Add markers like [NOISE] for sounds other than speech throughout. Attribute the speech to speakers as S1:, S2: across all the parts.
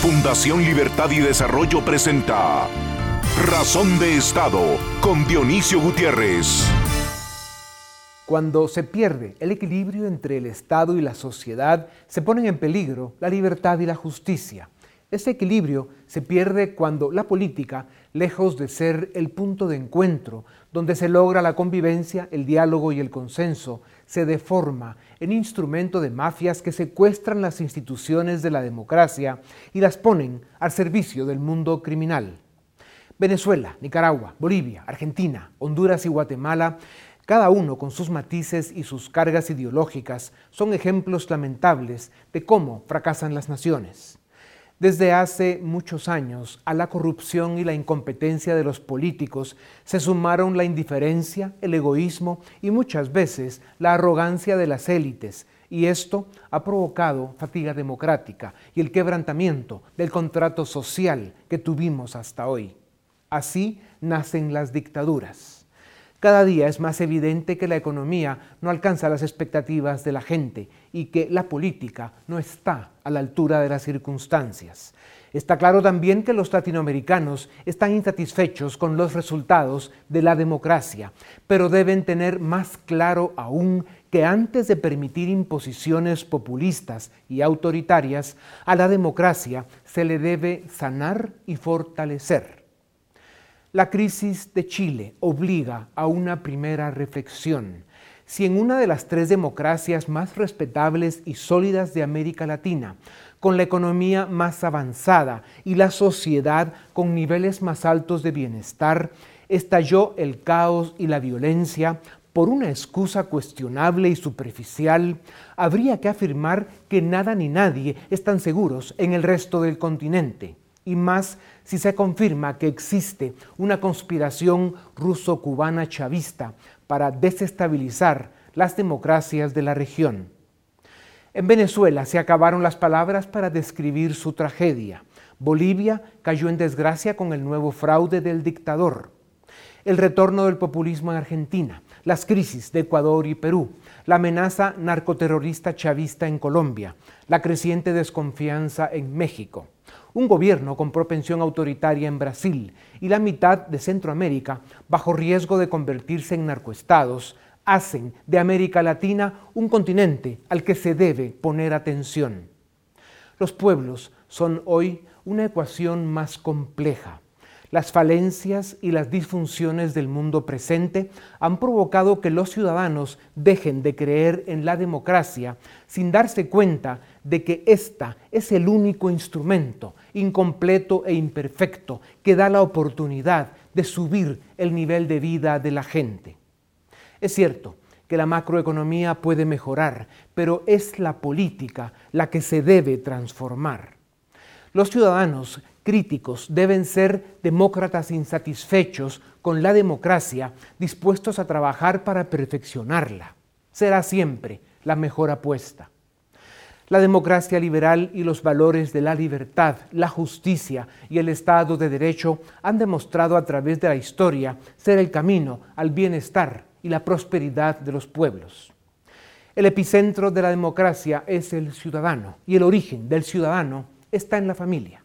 S1: Fundación Libertad y Desarrollo presenta Razón de Estado con Dionisio Gutiérrez.
S2: Cuando se pierde el equilibrio entre el Estado y la sociedad, se ponen en peligro la libertad y la justicia. Ese equilibrio se pierde cuando la política, lejos de ser el punto de encuentro, donde se logra la convivencia, el diálogo y el consenso, se deforma en instrumento de mafias que secuestran las instituciones de la democracia y las ponen al servicio del mundo criminal. Venezuela, Nicaragua, Bolivia, Argentina, Honduras y Guatemala cada uno con sus matices y sus cargas ideológicas, son ejemplos lamentables de cómo fracasan las naciones. Desde hace muchos años a la corrupción y la incompetencia de los políticos se sumaron la indiferencia, el egoísmo y muchas veces la arrogancia de las élites, y esto ha provocado fatiga democrática y el quebrantamiento del contrato social que tuvimos hasta hoy. Así nacen las dictaduras. Cada día es más evidente que la economía no alcanza las expectativas de la gente y que la política no está a la altura de las circunstancias. Está claro también que los latinoamericanos están insatisfechos con los resultados de la democracia, pero deben tener más claro aún que antes de permitir imposiciones populistas y autoritarias, a la democracia se le debe sanar y fortalecer. La crisis de Chile obliga a una primera reflexión. Si en una de las tres democracias más respetables y sólidas de América Latina, con la economía más avanzada y la sociedad con niveles más altos de bienestar, estalló el caos y la violencia por una excusa cuestionable y superficial, habría que afirmar que nada ni nadie están seguros en el resto del continente y más si se confirma que existe una conspiración ruso-cubana chavista para desestabilizar las democracias de la región. En Venezuela se acabaron las palabras para describir su tragedia. Bolivia cayó en desgracia con el nuevo fraude del dictador. El retorno del populismo en Argentina, las crisis de Ecuador y Perú, la amenaza narcoterrorista chavista en Colombia, la creciente desconfianza en México un gobierno con propensión autoritaria en Brasil y la mitad de Centroamérica bajo riesgo de convertirse en narcoestados, hacen de América Latina un continente al que se debe poner atención. Los pueblos son hoy una ecuación más compleja las falencias y las disfunciones del mundo presente han provocado que los ciudadanos dejen de creer en la democracia sin darse cuenta de que ésta es el único instrumento, incompleto e imperfecto, que da la oportunidad de subir el nivel de vida de la gente. Es cierto que la macroeconomía puede mejorar, pero es la política la que se debe transformar. Los ciudadanos críticos deben ser demócratas insatisfechos con la democracia, dispuestos a trabajar para perfeccionarla. Será siempre la mejor apuesta. La democracia liberal y los valores de la libertad, la justicia y el Estado de Derecho han demostrado a través de la historia ser el camino al bienestar y la prosperidad de los pueblos. El epicentro de la democracia es el ciudadano y el origen del ciudadano está en la familia.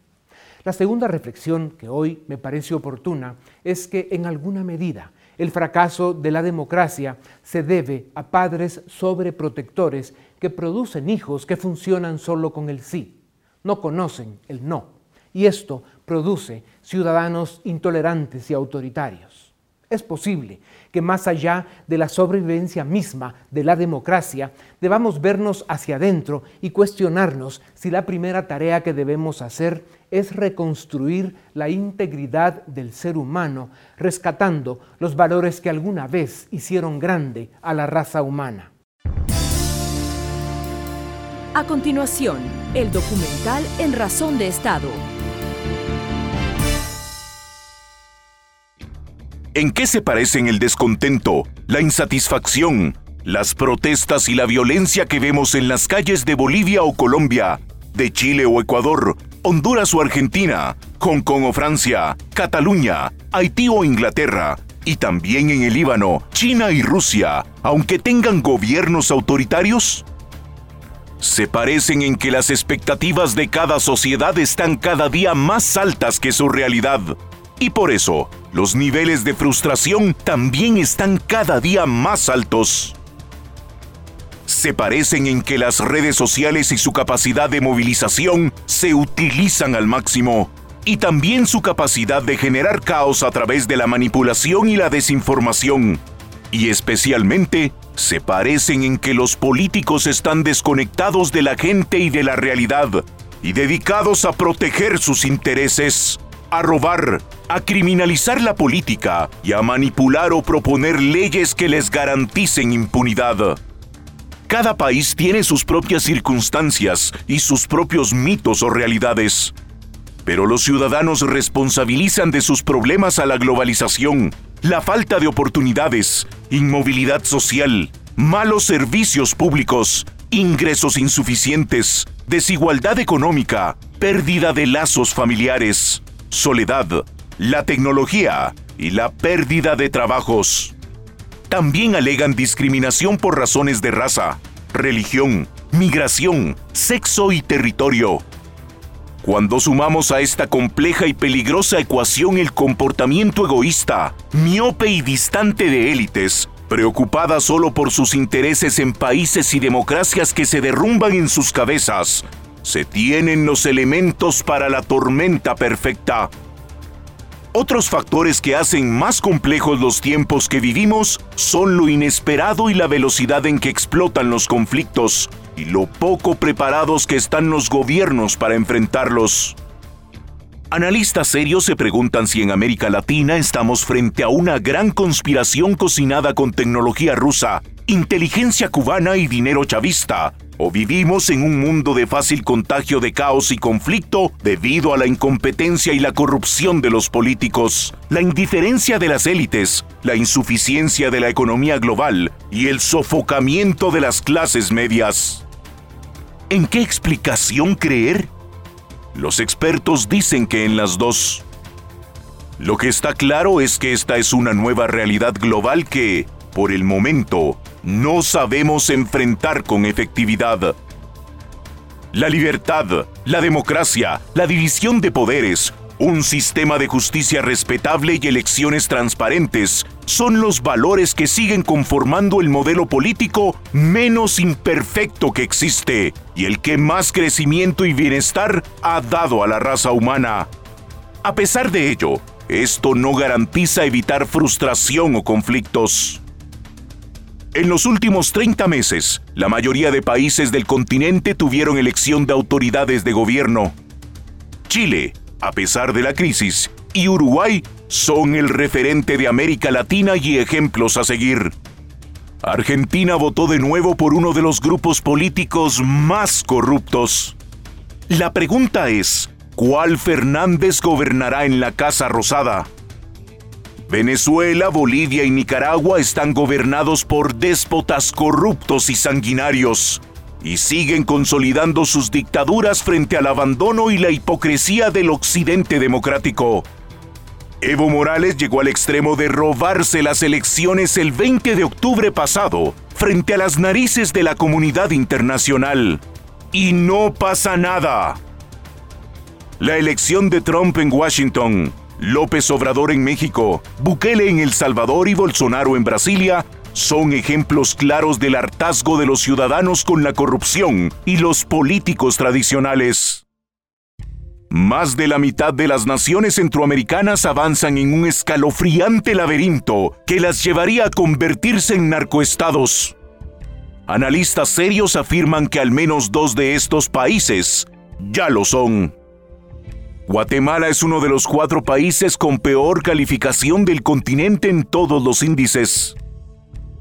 S2: La segunda reflexión que hoy me parece oportuna es que en alguna medida el fracaso de la democracia se debe a padres sobreprotectores que producen hijos que funcionan solo con el sí, no conocen el no. Y esto produce ciudadanos intolerantes y autoritarios. Es posible que más allá de la sobrevivencia misma de la democracia, debamos vernos hacia adentro y cuestionarnos si la primera tarea que debemos hacer es reconstruir la integridad del ser humano, rescatando los valores que alguna vez hicieron grande a la raza humana.
S3: A continuación, el documental En Razón de Estado
S1: ¿En qué se parecen el descontento, la insatisfacción, las protestas y la violencia que vemos en las calles de Bolivia o Colombia, de Chile o Ecuador, Honduras o Argentina, Hong Kong o Francia, Cataluña, Haití o Inglaterra, y también en el Líbano, China y Rusia, aunque tengan gobiernos autoritarios? Se parecen en que las expectativas de cada sociedad están cada día más altas que su realidad. Y por eso, los niveles de frustración también están cada día más altos. Se parecen en que las redes sociales y su capacidad de movilización se utilizan al máximo, y también su capacidad de generar caos a través de la manipulación y la desinformación. Y especialmente, se parecen en que los políticos están desconectados de la gente y de la realidad, y dedicados a proteger sus intereses a robar, a criminalizar la política y a manipular o proponer leyes que les garanticen impunidad. Cada país tiene sus propias circunstancias y sus propios mitos o realidades. Pero los ciudadanos responsabilizan de sus problemas a la globalización, la falta de oportunidades, inmovilidad social, malos servicios públicos, ingresos insuficientes, desigualdad económica, pérdida de lazos familiares, soledad, la tecnología y la pérdida de trabajos. También alegan discriminación por razones de raza, religión, migración, sexo y territorio. Cuando sumamos a esta compleja y peligrosa ecuación el comportamiento egoísta, miope y distante de élites, preocupadas solo por sus intereses en países y democracias que se derrumban en sus cabezas, se tienen los elementos para la tormenta perfecta. Otros factores que hacen más complejos los tiempos que vivimos son lo inesperado y la velocidad en que explotan los conflictos y lo poco preparados que están los gobiernos para enfrentarlos. Analistas serios se preguntan si en América Latina estamos frente a una gran conspiración cocinada con tecnología rusa, inteligencia cubana y dinero chavista, o vivimos en un mundo de fácil contagio de caos y conflicto debido a la incompetencia y la corrupción de los políticos, la indiferencia de las élites, la insuficiencia de la economía global y el sofocamiento de las clases medias. ¿En qué explicación creer? Los expertos dicen que en las dos. Lo que está claro es que esta es una nueva realidad global que, por el momento, no sabemos enfrentar con efectividad. La libertad, la democracia, la división de poderes, un sistema de justicia respetable y elecciones transparentes son los valores que siguen conformando el modelo político menos imperfecto que existe y el que más crecimiento y bienestar ha dado a la raza humana. A pesar de ello, esto no garantiza evitar frustración o conflictos. En los últimos 30 meses, la mayoría de países del continente tuvieron elección de autoridades de gobierno. Chile, a pesar de la crisis, y Uruguay son el referente de América Latina y ejemplos a seguir. Argentina votó de nuevo por uno de los grupos políticos más corruptos. La pregunta es, ¿cuál Fernández gobernará en la Casa Rosada? Venezuela, Bolivia y Nicaragua están gobernados por déspotas corruptos y sanguinarios y siguen consolidando sus dictaduras frente al abandono y la hipocresía del occidente democrático. Evo Morales llegó al extremo de robarse las elecciones el 20 de octubre pasado frente a las narices de la comunidad internacional. Y no pasa nada. La elección de Trump en Washington López Obrador en México, Bukele en El Salvador y Bolsonaro en Brasilia son ejemplos claros del hartazgo de los ciudadanos con la corrupción y los políticos tradicionales. Más de la mitad de las naciones centroamericanas avanzan en un escalofriante laberinto que las llevaría a convertirse en narcoestados. Analistas serios afirman que al menos dos de estos países ya lo son. Guatemala es uno de los cuatro países con peor calificación del continente en todos los índices.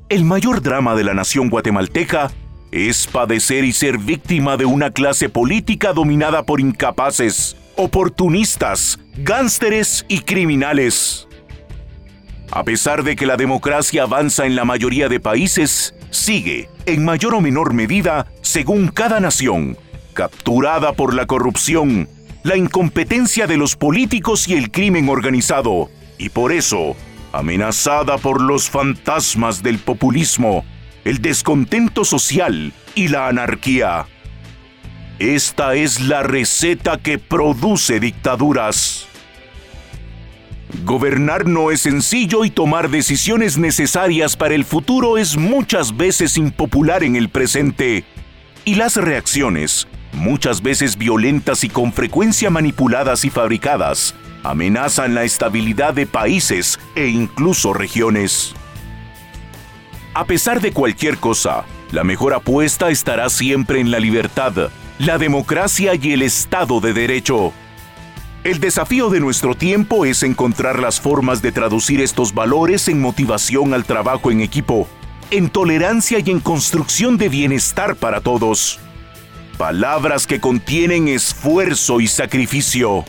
S1: El mayor drama de la nación guatemalteca es padecer y ser víctima de una clase política dominada por incapaces, oportunistas, gánsteres y criminales. A pesar de que la democracia avanza en la mayoría de países, sigue, en mayor o menor medida, según cada nación, capturada por la corrupción, la incompetencia de los políticos y el crimen organizado, y por eso, amenazada por los fantasmas del populismo, el descontento social y la anarquía. Esta es la receta que produce dictaduras. Gobernar no es sencillo y tomar decisiones necesarias para el futuro es muchas veces impopular en el presente. Y las reacciones, muchas veces violentas y con frecuencia manipuladas y fabricadas, amenazan la estabilidad de países e incluso regiones. A pesar de cualquier cosa, la mejor apuesta estará siempre en la libertad, la democracia y el Estado de Derecho. El desafío de nuestro tiempo es encontrar las formas de traducir estos valores en motivación al trabajo en equipo, en tolerancia y en construcción de bienestar para todos. Palabras que contienen esfuerzo y sacrificio.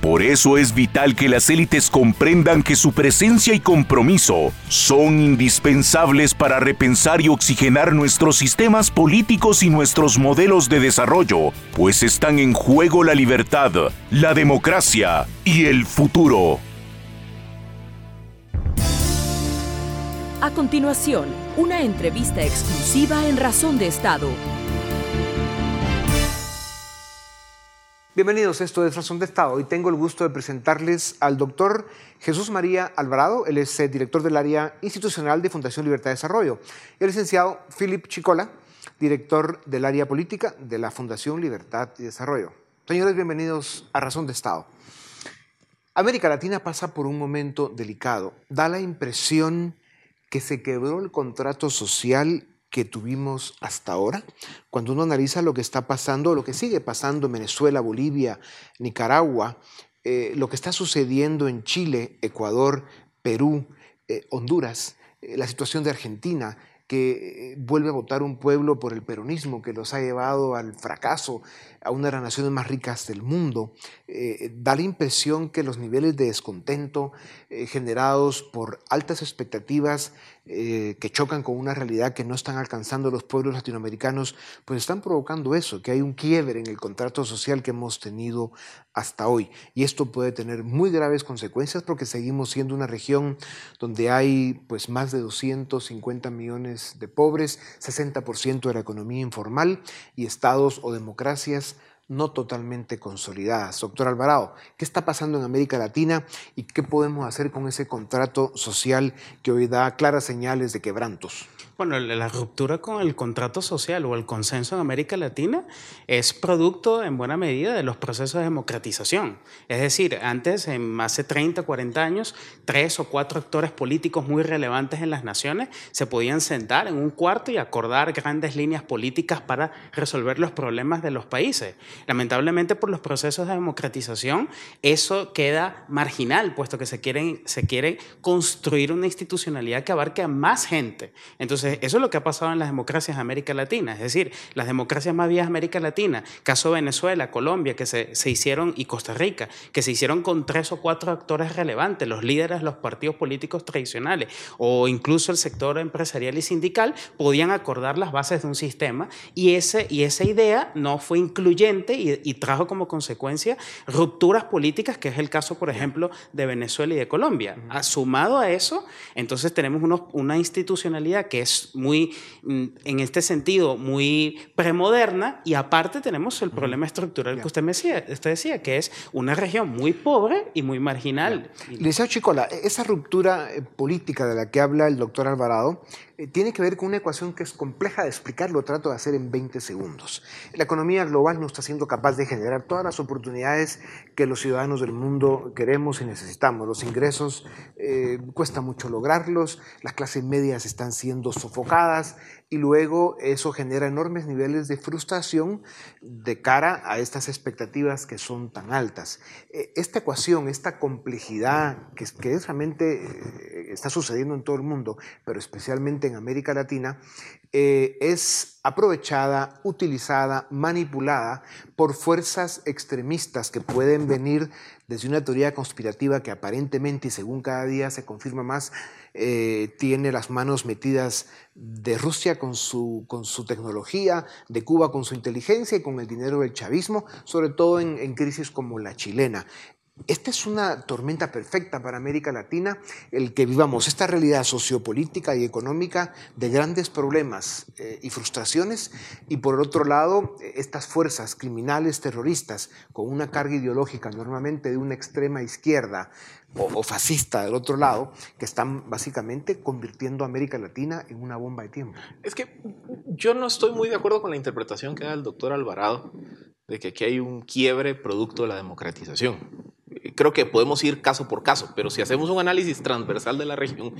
S1: Por eso es vital que las élites comprendan que su presencia y compromiso son indispensables para repensar y oxigenar nuestros sistemas políticos y nuestros modelos de desarrollo, pues están en juego la libertad, la democracia y el futuro.
S3: A continuación, una entrevista exclusiva en Razón de Estado
S4: Bienvenidos, esto es Razón de Estado. Hoy tengo el gusto de presentarles al doctor Jesús María Alvarado. Él es eh, director del área institucional de Fundación Libertad y Desarrollo. Y el licenciado Philip Chicola, director del área política de la Fundación Libertad y Desarrollo. Señores, bienvenidos a Razón de Estado. América Latina pasa por un momento delicado. Da la impresión que se quebró el contrato social que tuvimos hasta ahora, cuando uno analiza lo que está pasando, lo que sigue pasando en Venezuela, Bolivia, Nicaragua, eh, lo que está sucediendo en Chile, Ecuador, Perú, eh, Honduras, eh, la situación de Argentina, que vuelve a votar un pueblo por el peronismo que los ha llevado al fracaso, a una de las naciones más ricas del mundo, da la impresión que los niveles de descontento generados por altas expectativas eh, que chocan con una realidad que no están alcanzando los pueblos latinoamericanos, pues están provocando eso, que hay un quiebre en el contrato social que hemos tenido hasta hoy. Y esto puede tener muy graves consecuencias porque seguimos siendo una región donde hay pues más de 250 millones de pobres, 60% de la economía informal y estados o democracias no totalmente consolidadas. Doctor Alvarado, ¿qué está pasando en América Latina y qué podemos hacer con ese contrato social que hoy da claras señales de quebrantos?
S5: Bueno, la ruptura con el contrato social o el consenso en América Latina es producto en buena medida de los procesos de democratización. Es decir, antes, en hace 30, 40 años, tres o cuatro actores políticos muy relevantes en las naciones se podían sentar en un cuarto y acordar grandes líneas políticas para resolver los problemas de los países. Lamentablemente, por los procesos de democratización, eso queda marginal, puesto que se, quieren, se quiere construir una institucionalidad que abarque a más gente. Entonces, eso es lo que ha pasado en las democracias de América Latina. Es decir, las democracias más viejas de América Latina, caso Venezuela, Colombia, que se, se hicieron, y Costa Rica, que se hicieron con tres o cuatro actores relevantes, los líderes de los partidos políticos tradicionales o incluso el sector empresarial y sindical, podían acordar las bases de un sistema y, ese, y esa idea no fue incluyente y, trajo como consecuencia rupturas políticas, que es el caso, por ejemplo, de Venezuela y de Colombia. Sumado a eso, entonces tenemos unos, una institucionalidad que es muy, mm, en este sentido, muy premoderna y aparte tenemos el problema estructural que usted, me decía, usted decía, que es una región muy pobre y muy marginal.
S4: Liceo Chicola, esa ruptura eh, política de la que habla el doctor Alvarado tiene que ver con una ecuación que es compleja de explicar, lo trato de hacer en 20 segundos. La economía global no está siendo capaz de generar todas las oportunidades que los ciudadanos del mundo queremos y necesitamos. Los ingresos eh, cuesta mucho lograrlos, las clases medias están siendo sofocadas y luego eso genera enormes niveles de frustración de cara a estas expectativas que son tan altas. Eh, esta ecuación, esta complejidad que, que realmente está sucediendo en todo el mundo, pero especialmente en América Latina, eh, es aprovechada, utilizada, manipulada por fuerzas extremistas que pueden venir desde una teoría conspirativa que aparentemente y según cada día se confirma más, eh, tiene las manos metidas de Rusia con su, con su tecnología, de Cuba con su inteligencia y con el dinero del chavismo, sobre todo en crisis como la chilena. Esta es una tormenta perfecta para América Latina, el que vivamos esta realidad sociopolítica y económica de grandes problemas eh, y frustraciones, y por otro lado, estas fuerzas criminales terroristas con una carga ideológica normalmente de una extrema izquierda o, fascista del otro lado, que están básicamente convirtiendo a América Latina en una bomba de tiempo.
S6: Es que yo no estoy muy de acuerdo con la interpretación que da el doctor Alvarado de que aquí hay un quiebre producto de la democratización creo que podemos ir caso por caso, pero si hacemos un análisis transversal de la región,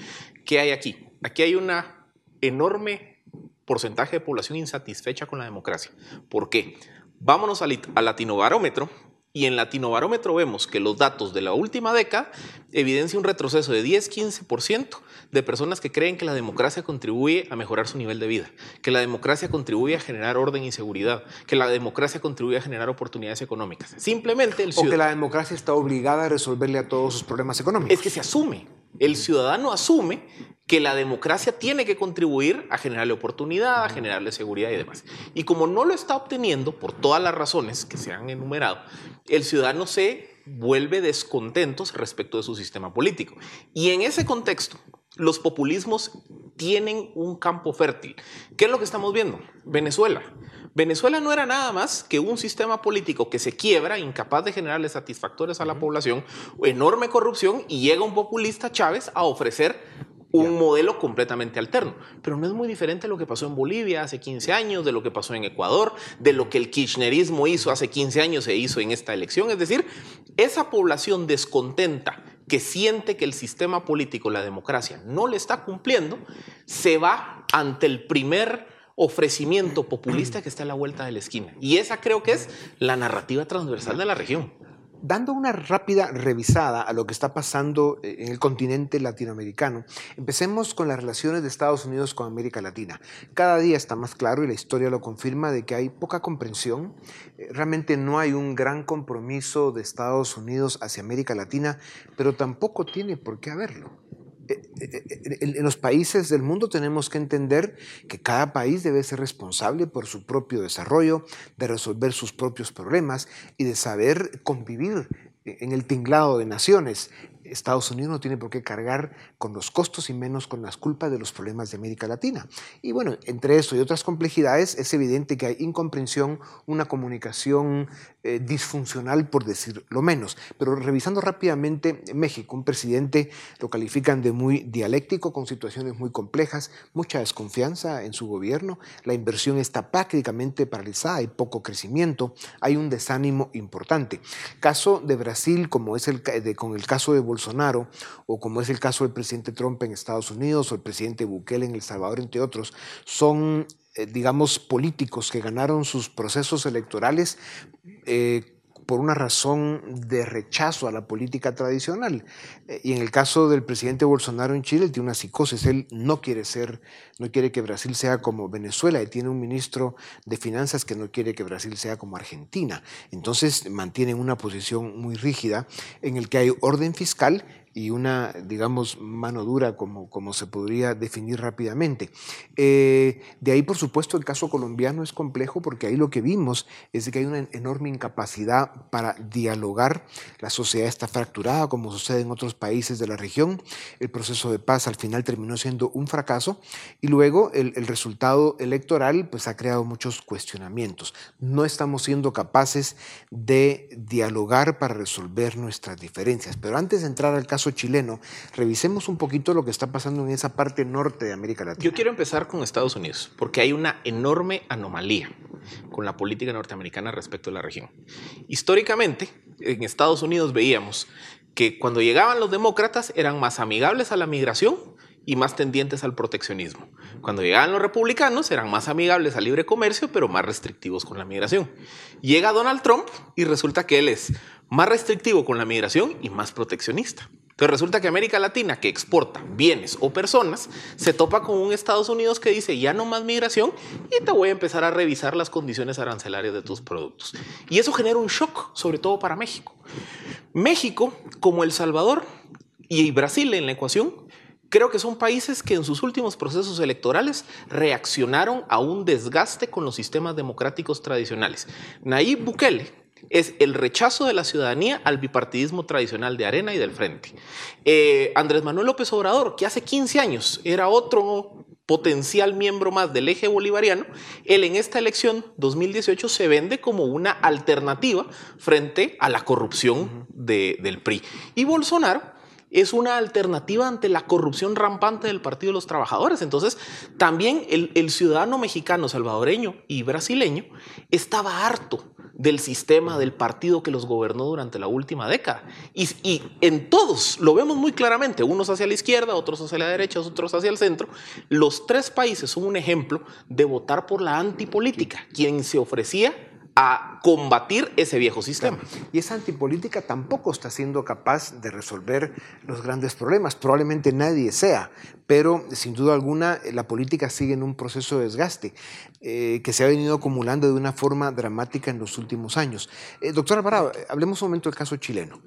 S6: ¿qué hay aquí? Aquí hay una enorme porcentaje de población insatisfecha con la democracia. ¿Por qué? Vámonos al, al Latinobarómetro, y en Latinobarómetro vemos que los datos de la última década evidencian un retroceso de 10-15% de personas que creen que la democracia contribuye a mejorar su nivel de vida, que la democracia contribuye a generar orden y seguridad, que la democracia contribuye a generar oportunidades económicas. Simplemente el
S4: O que la democracia está obligada a resolverle a todos sus problemas económicos.
S6: Es que se asume. El ciudadano asume que la democracia tiene que contribuir a generarle oportunidad, a generarle seguridad y demás. Y como no lo está obteniendo por todas las razones que se han enumerado, el ciudadano se vuelve descontentos respecto de su sistema político. Y en ese contexto, los populismos tienen un campo fértil. ¿Qué es lo que estamos viendo? Venezuela. Venezuela no era nada más que un sistema político que se quiebra, incapaz de generarle satisfactores a la población, enorme corrupción, y llega un populista Chávez a ofrecer un modelo completamente alterno. Pero no es muy diferente de lo que pasó en Bolivia hace 15 años, de lo que pasó en Ecuador, de lo que el kirchnerismo hizo hace 15 años e hizo en esta elección. Es decir, esa población descontenta que siente que el sistema político, la democracia, no le está cumpliendo, se va ante el primer ofrecimiento [CLEARS THROAT] populista que está a la vuelta de la esquina. Y esa creo que es la narrativa transversal de la región.
S4: Dando una rápida revisada a lo que está pasando eh, en el continente latinoamericano, empecemos con las relaciones de Estados Unidos con América Latina. Cada día está más claro, y la historia lo confirma, de que hay poca comprensión. Eh, realmente no hay un gran compromiso de Estados Unidos hacia América Latina, pero tampoco tiene por qué haberlo. Eh, eh, eh, en los países del mundo tenemos que entender que cada país debe ser responsable por su propio desarrollo, de resolver sus propios problemas y de saber convivir en el tinglado de naciones. Estados Unidos no tiene por qué cargar con los costos y menos con las culpas de los problemas de América Latina. Y bueno, entre eso y otras complejidades, es evidente que hay incomprensión, una comunicación eh, disfuncional, por decir lo menos. Pero revisando rápidamente México, un presidente lo califican de muy dialéctico, con situaciones muy complejas, mucha desconfianza en su gobierno, la inversión está prácticamente paralizada, hay poco crecimiento, hay un desánimo importante. Caso de Brasil, como es el de, con el caso de Bolsonaro, Bolsonaro, o como es el caso del presidente Trump en Estados Unidos o el presidente Bukele en El Salvador, entre otros, son, eh, digamos, políticos que ganaron sus procesos electorales. Eh, por una razón de rechazo a la política tradicional. Eh, y en el caso del presidente Bolsonaro en Chile, él tiene una psicosis, él no quiere ser, no quiere que Brasil sea como Venezuela, y tiene un ministro de Finanzas que no quiere que Brasil sea como Argentina. Entonces mantienen una posición muy rígida en el que hay orden fiscal y una, digamos, mano dura, como, como se podría definir rápidamente. Eh, de ahí, por supuesto, el caso colombiano es complejo porque ahí lo que vimos es que hay una enorme incapacidad para dialogar. La sociedad está fracturada, como sucede en otros países de la región. El proceso de paz al final terminó siendo un fracaso luego el, el resultado electoral pues, ha creado muchos cuestionamientos. No estamos siendo capaces de dialogar para resolver nuestras diferencias. Pero antes de entrar al caso chileno, revisemos un poquito lo que está pasando en esa parte norte de América Latina.
S6: Yo quiero empezar con Estados Unidos, porque hay una enorme anomalía con la política norteamericana respecto a la región. Históricamente, en Estados Unidos veíamos que cuando llegaban los demócratas eran más amigables a la migración y más tendientes al proteccionismo. Cuando llegaban los republicanos eran más amigables al libre comercio, pero más restrictivos con la migración. Llega Donald Trump y resulta que él es más restrictivo con la migración y más proteccionista. Entonces resulta que América Latina, que exporta bienes o personas, se topa con un Estados Unidos que dice ya no más migración y te voy a empezar a revisar las condiciones arancelarias de tus productos. Y eso genera un shock, sobre todo para México. México, como El Salvador y Brasil en la ecuación, creo que son países que en sus últimos procesos electorales reaccionaron a un desgaste con los sistemas democráticos tradicionales. Nayib Bukele es el rechazo de la ciudadanía al bipartidismo tradicional de Arena y del Frente. Eh, Andrés Manuel López Obrador, que hace 15 años era otro potencial miembro más del eje bolivariano, él en esta elección 2018 se vende como una alternativa frente a la corrupción del PRI. Y Bolsonaro es una alternativa ante la corrupción rampante del Partido de los Trabajadores. Entonces, también el, el ciudadano mexicano, salvadoreño y brasileño estaba harto del sistema del partido que los gobernó durante la última década. Y, y, en todos lo vemos muy claramente, unos hacia la izquierda, otros hacia la derecha, otros hacia el centro. Los tres países son un ejemplo de votar por la antipolítica, quien se ofrecía a combatir ese viejo sistema.
S4: Y esa antipolítica tampoco está siendo capaz de resolver los grandes problemas. Probablemente nadie sea, pero sin duda alguna la política sigue en un proceso de desgaste eh, que se ha venido acumulando de una forma dramática en los últimos años. Eh, doctora Alvarado, hablemos un momento del caso chileno.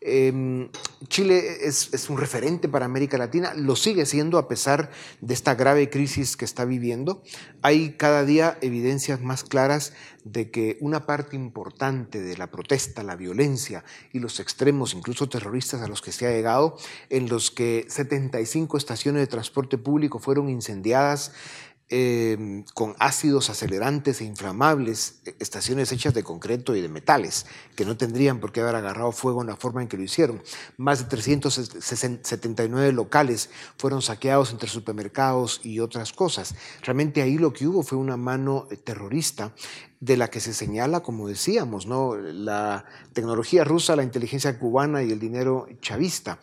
S4: Em, Chile es un referente para América Latina, lo sigue siendo a pesar de esta grave crisis que está viviendo. Hay cada día evidencias más claras de que una parte importante de la protesta, la violencia y los extremos, incluso terroristas a los que se ha llegado, en los que 75 estaciones de transporte público fueron incendiadas, Em, con ácidos acelerantes e inflamables, e, estaciones hechas de concreto y de metales, que no tendrían por qué haber agarrado fuego en la forma en que lo hicieron. Más de 379 locales fueron saqueados entre supermercados y otras cosas. Realmente ahí lo que hubo fue una mano eh, terrorista de la que se señala, como decíamos, ¿no? la tecnología rusa, la inteligencia cubana y el dinero chavista.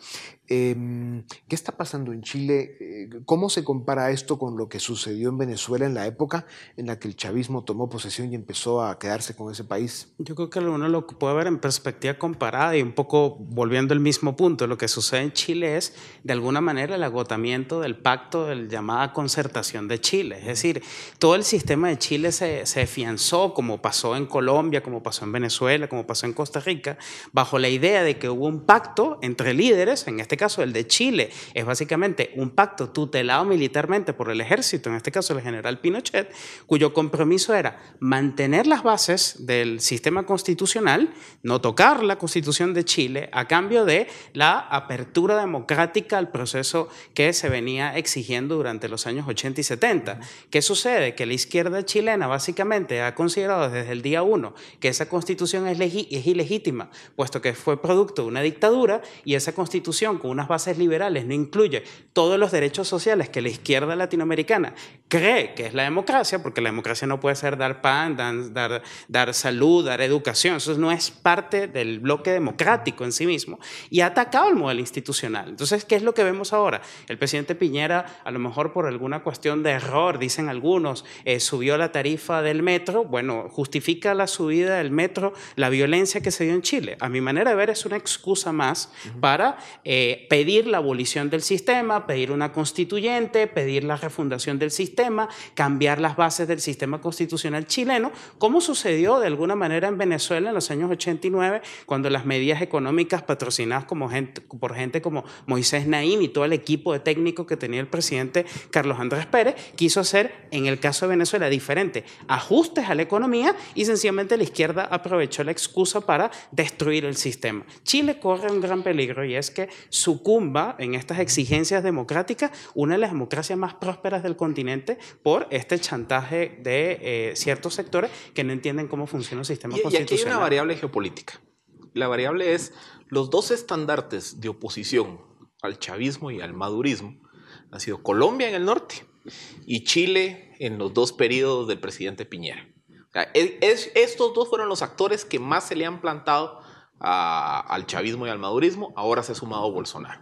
S4: Em, ¿Qué está pasando en Chile? Eh, ¿Cómo se compara esto con lo que sucedió en Venezuela en la época en la que el chavismo tomó posesión y empezó a quedarse con ese país?
S5: Yo creo que uno lo puede ver en perspectiva comparada y un poco volviendo al mismo punto. Lo que sucede en Chile es, de alguna manera, el agotamiento del pacto de la llamada concertación de Chile. Es decir, todo el sistema de Chile se, se afianzó, como pasó en Colombia, como pasó en Venezuela, como pasó en Costa Rica, bajo la idea de que hubo un pacto entre líderes, en este este caso el de Chile, es básicamente un pacto tutelado militarmente por el ejército, en este caso el general Pinochet, cuyo compromiso era mantener las bases del sistema constitucional, no tocar la constitución de Chile, a cambio de la apertura democrática al proceso que se venía exigiendo durante los años 80 y 70. ¿Qué sucede? Que la izquierda chilena básicamente ha considerado desde el día uno que esa constitución es, es ilegítima, puesto que fue producto de una dictadura y esa constitución unas bases liberales no incluye todos los derechos sociales que la izquierda latinoamericana cree que es la democracia, porque la democracia no puede ser dar pan, dar, dar, salud, dar educación, eso no es parte del bloque democrático en sí mismo, y ha atacado el modelo institucional. Entonces, ¿qué es lo que vemos ahora? El presidente Piñera, a lo mejor por alguna cuestión de error, dicen algunos, eh, subió la tarifa del metro, bueno, justifica la subida del metro la violencia que se dio en Chile. A mi manera de ver es una excusa más para eh, pedir la abolición del sistema, pedir una constituyente, pedir la refundación del sistema, cambiar las bases del sistema constitucional chileno, como sucedió de alguna manera en Venezuela en los años 89, cuando las medidas económicas patrocinadas como gente, por gente como Moisés Naim y todo el equipo de técnicos que tenía el presidente Carlos Andrés Pérez, quiso hacer, en el caso de Venezuela, diferente, ajustes a la economía y sencillamente la izquierda aprovechó la excusa para destruir el sistema. Chile corre un gran peligro y es que sucumba en estas exigencias democráticas una de las democracias más prósperas del continente por este chantaje de eh, ciertos sectores que no entienden cómo funciona el sistema constitucional. Y aquí
S6: hay una variable geopolítica. La variable es los dos estandartes de oposición al chavismo y al madurismo han sido Colombia en el norte y Chile en los dos periodos del presidente Piñera. estos dos fueron los actores que más se le han plantado al chavismo y al madurismo, ahora se ha sumado Bolsonaro.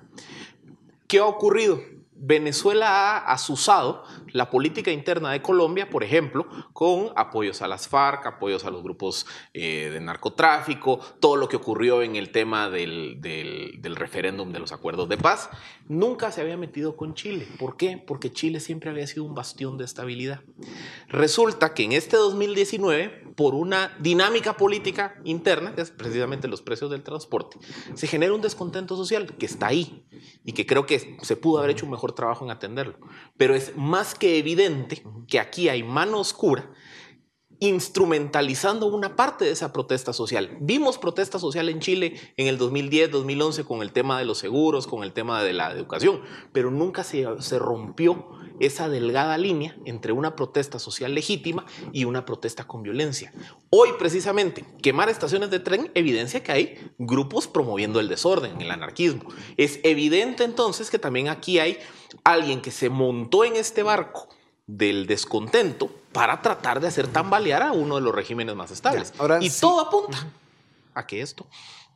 S6: ¿Qué ha ocurrido? Venezuela ha asusado la política interna de Colombia, por ejemplo, con apoyos a las FARC, apoyos a los grupos eh, de narcotráfico, todo lo que ocurrió en el tema del, del referéndum de los acuerdos de paz. Nunca se había metido con Chile. ¿Por qué? Porque Chile siempre había sido un bastión de estabilidad. Resulta que en este 2019, por una dinámica política interna, que es precisamente los precios del transporte, se genera un descontento social que está ahí y que creo que se pudo haber hecho un mejor trabajo en atenderlo. Pero es más que evidente que aquí hay mano oscura instrumentalizando una parte de esa protesta social. Vimos protesta social en Chile en el 2010, 2011 con el tema de los seguros, con el tema de la educación, pero nunca se, se rompió esa delgada línea entre una protesta social legítima y una protesta con violencia. Hoy precisamente, quemar estaciones de tren evidencia que hay grupos promoviendo el desorden, el anarquismo. Es evidente entonces que también aquí hay alguien que se montó en este barco del descontento para tratar de hacer tambalear a uno de los regímenes más estables. y todo apunta a que esto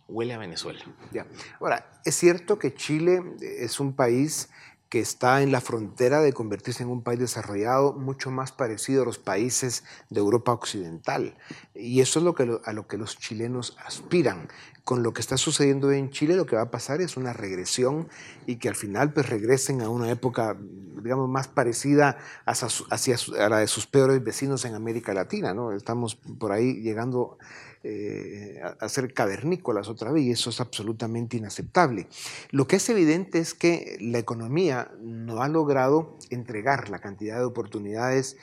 S6: huele a Venezuela.
S4: Ya. Ahora, es cierto que Chile es un país que está en la frontera de convertirse en un país desarrollado mucho más parecido a los países de Europa Occidental. Y eso es lo que, a lo que los chilenos aspiran. Con lo que está sucediendo en Chile, lo que va a pasar es una regresión y que al final pues regresen a una época, digamos, más parecida a la de sus peores vecinos en América Latina. ¿no? Estamos por ahí llegando eh, a ser cavernícolas otra vez y eso es absolutamente inaceptable. Lo que es evidente es que la economía no ha logrado entregar la cantidad de oportunidades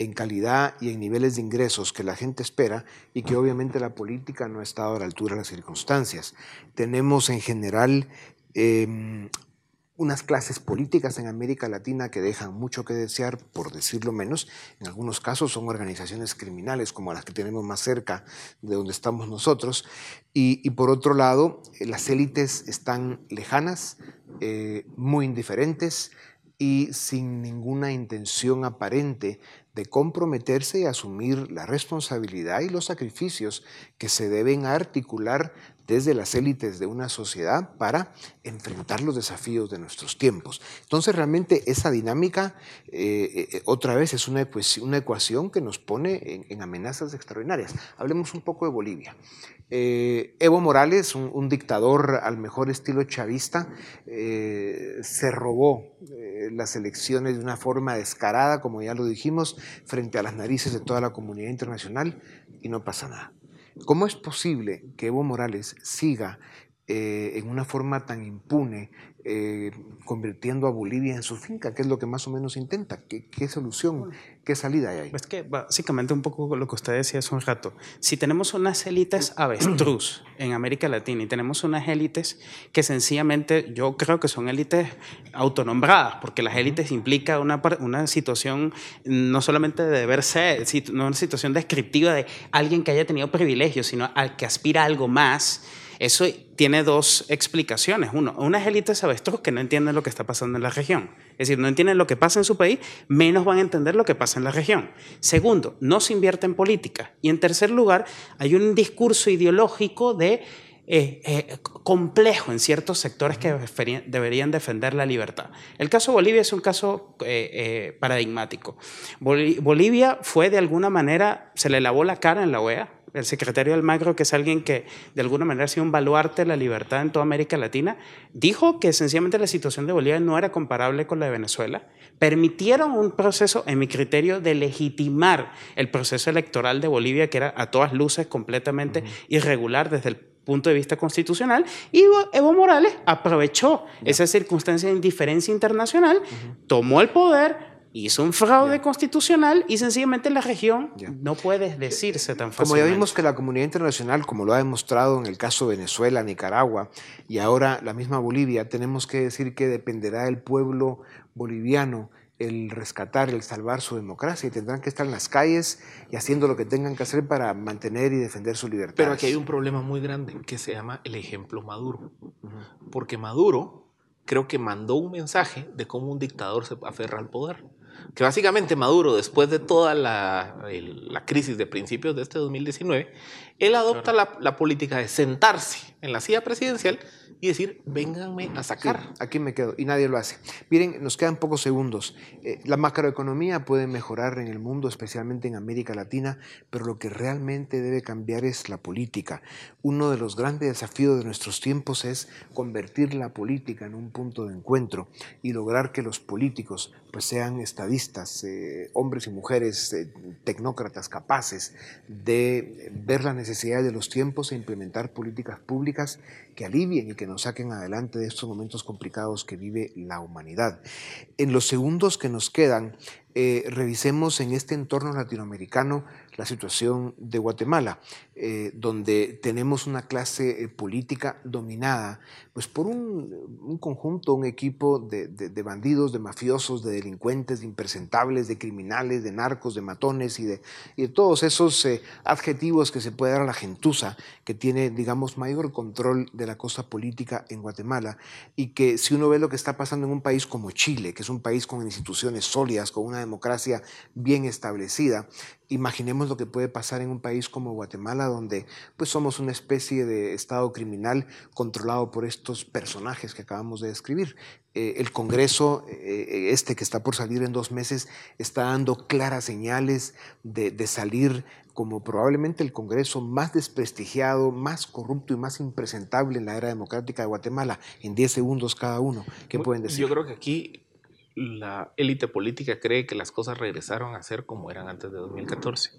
S4: en calidad y en niveles de ingresos que la gente espera y que obviamente la política no ha estado a la altura de las circunstancias. Tenemos en general em, unas clases políticas en América Latina que dejan mucho que desear, por decirlo menos. En algunos casos son organizaciones criminales como las que tenemos más cerca de donde estamos nosotros. Y, por otro lado, eh, las élites están lejanas, eh, muy indiferentes y sin ninguna intención aparente de comprometerse y asumir la responsabilidad y los sacrificios que se deben articular desde las élites de una sociedad para enfrentar los desafíos de nuestros tiempos. Entonces realmente esa dinámica eh, eh, otra vez es una, ecuación que nos pone en, amenazas extraordinarias. Hablemos un poco de Bolivia. Eh, Evo Morales, un, dictador al mejor estilo chavista, se robó las elecciones de una forma descarada, como ya lo dijimos, frente a las narices de toda la comunidad internacional y no pasa nada. ¿Cómo es posible que Evo Morales siga eh, en una forma tan impune eh, convirtiendo a Bolivia en su finca, ¿Qué es lo que más o menos intenta. ¿Qué, solución, qué salida hay ahí?
S5: Es que básicamente un poco lo que usted decía hace un rato. Si tenemos unas élites avestruz en América Latina y tenemos unas élites que sencillamente yo creo que son élites autonombradas, porque las élites implica una, una situación no solamente de deber ser, no una situación descriptiva de alguien que haya tenido privilegios, sino al que aspira a algo más eso tiene dos explicaciones. Uno, unas élites avestruz que no entienden lo que está pasando en la región. Es decir, no entienden lo que pasa en su país, menos van a entender lo que pasa en la región. Segundo, no se invierte en política. Y en tercer lugar, hay un discurso ideológico de eh, eh, complejo en ciertos sectores que deberían defender la libertad. El caso Bolivia es un caso eh, paradigmático. Bolivia fue de alguna manera, se le lavó la cara en la OEA, el secretario Almagro, que es alguien que de alguna manera ha sido un baluarte de la libertad en toda América Latina, dijo que sencillamente la situación de Bolivia no era comparable con la de Venezuela. Permitieron un proceso, en mi criterio, de legitimar el proceso electoral de Bolivia, que era a todas luces completamente irregular desde el punto de vista constitucional, y Evo Morales aprovechó esa circunstancia de indiferencia internacional, tomó el poder, hizo un fraude constitucional y sencillamente la región no puede decirse tan fácilmente.
S4: Como ya vimos que la comunidad internacional, como lo ha demostrado en el caso de Venezuela, Nicaragua y ahora la misma Bolivia, tenemos que decir que dependerá del pueblo boliviano el rescatar, el salvar su democracia y tendrán que estar en las calles y haciendo lo que tengan que hacer para mantener y defender su libertad.
S6: Pero aquí hay un problema muy grande que se llama el ejemplo Maduro. Porque Maduro creo que mandó un mensaje de cómo un dictador se aferra al poder que básicamente Maduro, después de toda la, crisis de principios de este 2019, él adopta la, política de sentarse en la silla presidencial y decir, vénganme a sacar.
S4: aquí me quedo, y nadie lo hace. Miren, nos quedan pocos segundos. Eh, la macroeconomía puede mejorar en el mundo, especialmente en América Latina, pero lo que realmente debe cambiar es la política. Uno de los grandes desafíos de nuestros tiempos es convertir la política en un punto de encuentro y lograr que los políticos pues, sean estadistas, eh, hombres y mujeres eh, tecnócratas capaces de ver la necesidad de los tiempos e implementar políticas públicas que alivien y que nos saquen adelante de estos momentos complicados que vive la humanidad. En los segundos que nos quedan, eh, revisemos en este entorno latinoamericano la situación de Guatemala, eh, donde tenemos una clase eh, política dominada pues, por un, conjunto, un equipo de, bandidos, de mafiosos, de delincuentes, de impresentables, de criminales, de narcos, de matones y de, y de todos esos adjetivos que se puede dar a la gentuza que tiene, digamos, mayor control de la cosa política en Guatemala y que si uno ve lo que está pasando en un país como Chile, que es un país con instituciones sólidas, con una democracia bien establecida, Imaginemos lo que puede pasar en un país como Guatemala, donde pues somos una especie de Estado criminal controlado por estos personajes que acabamos de describir. Eh, el Congreso, eh, este que está por salir en dos meses, está dando claras señales de, salir como probablemente el Congreso más desprestigiado, más corrupto y más impresentable en la era democrática de Guatemala, en 10 segundos cada uno. ¿Qué pueden decir?
S6: Yo creo que aquí la élite política cree que las cosas regresaron a ser como eran antes de 2014.